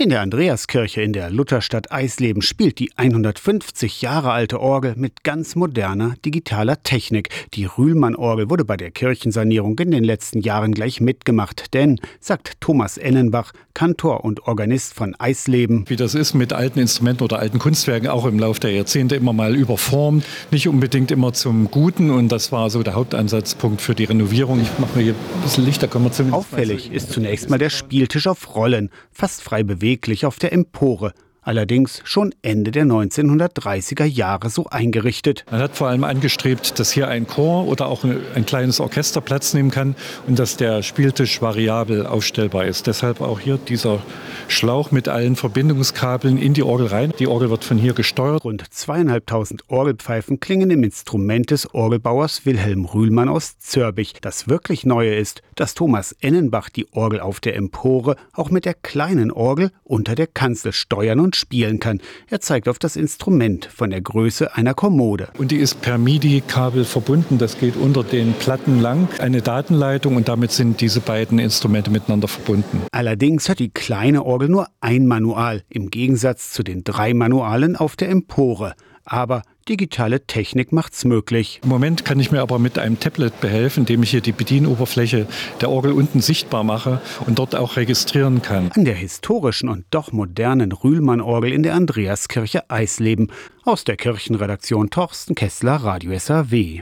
In der Andreaskirche in der Lutherstadt Eisleben spielt die 150 Jahre alte Orgel mit ganz moderner digitaler Technik. Die Rühlmann-Orgel wurde bei der Kirchensanierung in den letzten Jahren gleich mitgemacht. Denn, sagt Thomas Ennenbach, Kantor und Organist von Eisleben, wie das ist mit alten Instrumenten oder alten Kunstwerken, auch im Laufe der Jahrzehnte immer mal überformt, nicht unbedingt immer zum Guten. Und das war so der Hauptansatzpunkt für die Renovierung. Ich mache mir hier ein bisschen Licht, da können wir zumindest. Auffällig ist zunächst mal der Spieltisch auf Rollen, fast frei bewegt beweglich auf der Empore allerdings schon Ende der 1930er Jahre so eingerichtet. Man hat vor allem angestrebt, dass hier ein Chor oder auch ein kleines Orchester Platz nehmen kann und dass der Spieltisch variabel aufstellbar ist. Deshalb auch hier dieser Schlauch mit allen Verbindungskabeln in die Orgel rein. Die Orgel wird von hier gesteuert. Rund zweieinhalbtausend Orgelpfeifen klingen im Instrument des Orgelbauers Wilhelm Rühlmann aus Zörbich. Das wirklich Neue ist, dass Thomas Ennenbach die Orgel auf der Empore auch mit der kleinen Orgel unter der Kanzel steuern und spielen kann. Er zeigt auf das Instrument von der Größe einer Kommode. Und die ist per MIDI-Kabel verbunden. Das geht unter den Platten lang. Eine Datenleitung und damit sind diese beiden Instrumente miteinander verbunden. Allerdings hat die kleine Orgel nur ein Manual, im Gegensatz zu den drei Manualen auf der Empore. Aber digitale Technik macht's möglich. Im Moment kann ich mir aber mit einem Tablet behelfen, indem ich hier die Bedienoberfläche der Orgel unten sichtbar mache und dort auch registrieren kann. An der historischen und doch modernen Rühlmann-Orgel in der Andreaskirche Eisleben. Aus der Kirchenredaktion Torsten Kessler, Radio SAW.